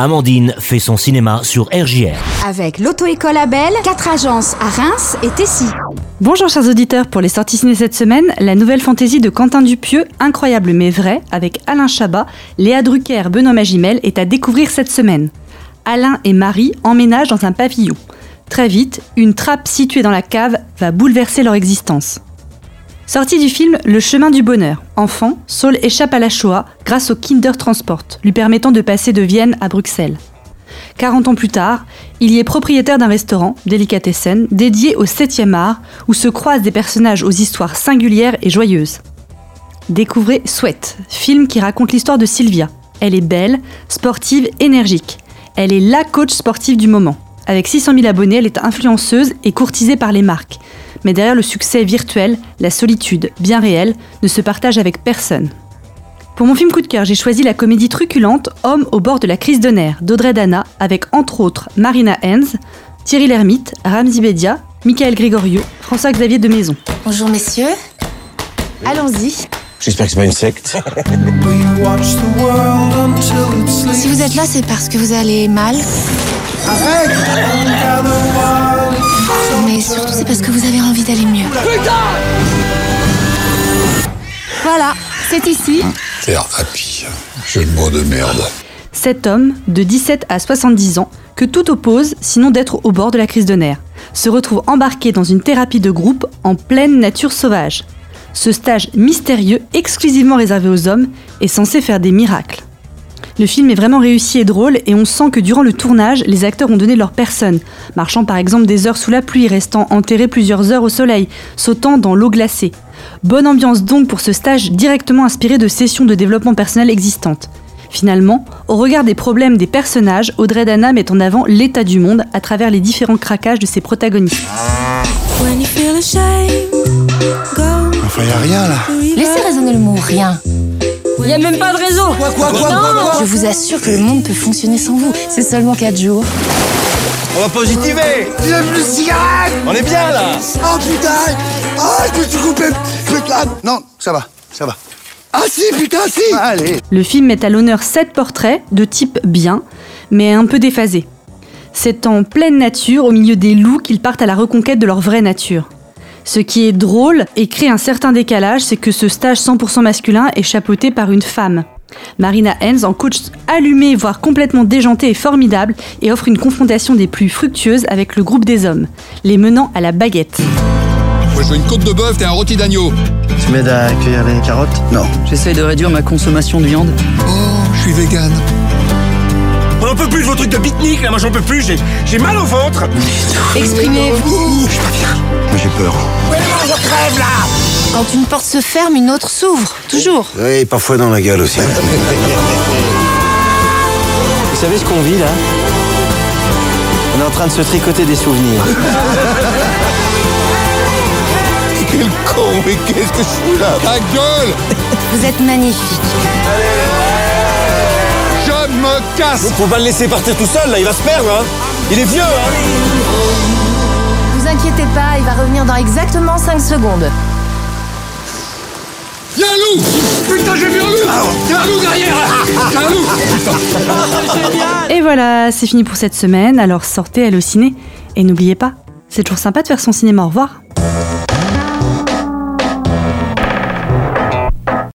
Amandine fait son cinéma sur RJR. Avec l'auto-école Abel, quatre agences à Reims et Tessy. Bonjour chers auditeurs, pour les sorties ciné cette semaine, la nouvelle fantaisie de Quentin Dupieux, Incroyable mais vrai, avec Alain Chabat, Léa Drucker, Benoît Magimel, est à découvrir cette semaine. Alain et Marie emménagent dans un pavillon. Très vite, une trappe située dans la cave va bouleverser leur existence. Sortie du film Le chemin du bonheur. Enfant, Saul échappe à la Shoah grâce au Kinder Transport, lui permettant de passer de Vienne à Bruxelles. 40 ans plus tard, il y est propriétaire d'un restaurant, Delicatessen, dédié au 7e art, où se croisent des personnages aux histoires singulières et joyeuses. Découvrez Sweat, film qui raconte l'histoire de Sylvia. Elle est belle, sportive, énergique. Elle est la coach sportive du moment. Avec 600 000 abonnés, elle est influenceuse et courtisée par les marques mais derrière le succès virtuel, la solitude, bien réelle, ne se partage avec personne. Pour mon film coup de cœur, j'ai choisi la comédie truculente Homme au bord de la crise de nerfs d'Audrey Dana avec entre autres Marina Hens, Thierry Lhermitte, Ramzi Bedia, Michael Grégorio, François-Xavier de Maison. Bonjour messieurs, allons-y. J'espère que c'est pas une secte. Si vous êtes là, c'est parce que vous allez mal. Mais surtout, c'est parce que vous avez envie d'aller mieux. Voilà, c'est ici. Faire happy, jeu de mots de merde. Cet homme, de 17 à 70 ans, que tout oppose, sinon d'être au bord de la crise de nerfs, se retrouve embarqué dans une thérapie de groupe en pleine nature sauvage. Ce stage mystérieux, exclusivement réservé aux hommes, est censé faire des miracles. Le film est vraiment réussi et drôle et on sent que durant le tournage, les acteurs ont donné leur personne, marchant par exemple des heures sous la pluie, restant enterrés plusieurs heures au soleil, sautant dans l'eau glacée. Bonne ambiance donc pour ce stage directement inspiré de sessions de développement personnel existantes. Finalement, au regard des problèmes des personnages, Audrey Dana met en avant l'état du monde à travers les différents craquages de ses protagonistes. Enfin, y a rien là. Laissez résonner le mot rien. Il n'y a même pas de réseau. Quoi, quoi, quoi, quoi, quoi Je vous assure que le monde peut fonctionner sans vous. C'est seulement 4 jours. On va positiver Il a plus de cigarette On est bien là Oh putain Oh, je me suis coupé Putain Non, ça va, ça va. Ah si, putain, si Allez Le film met à l'honneur sept portraits de type bien, mais un peu déphasés. C'est en pleine nature, au milieu des loups, qu'ils partent à la reconquête de leur vraie nature. Ce qui est drôle et crée un certain décalage, c'est que ce stage 100% masculin est chapeauté par une femme. Marina Hens, en coach allumé, voire complètement déjanté, est formidable et offre une confrontation des plus fructueuses avec le groupe des hommes, les menant à la baguette. Moi, je veux une côte de bœuf et un rôti d'agneau. Tu m'aides à cueillir les carottes? Non. J'essaye de réduire ma consommation de viande. Oh, je suis vegan. On n'en peut plus de vos trucs de pique-nique là, moi j'en peux plus, j'ai, j'ai mal au ventre Exprimez-vous. Je suis pas bien. Moi, j'ai peur. Quand une porte se ferme, une autre s'ouvre. Toujours. Oui, parfois dans la gueule aussi. Vous savez ce qu'on vit là? On est en train de se tricoter des souvenirs. Quel con, mais qu'est-ce que je fous là? Ta gueule Vous êtes magnifique. Je me casse Faut pas le laisser partir tout seul là, il va se perdre hein Il est vieux hein exactement 5 secondes. Y'a un loup Putain, j'ai vu un loup Y'a un loup derrière Y'a un loup Et voilà, c'est fini pour cette semaine, alors sortez, allez au ciné. Et n'oubliez pas, c'est toujours sympa de faire son cinéma, au revoir.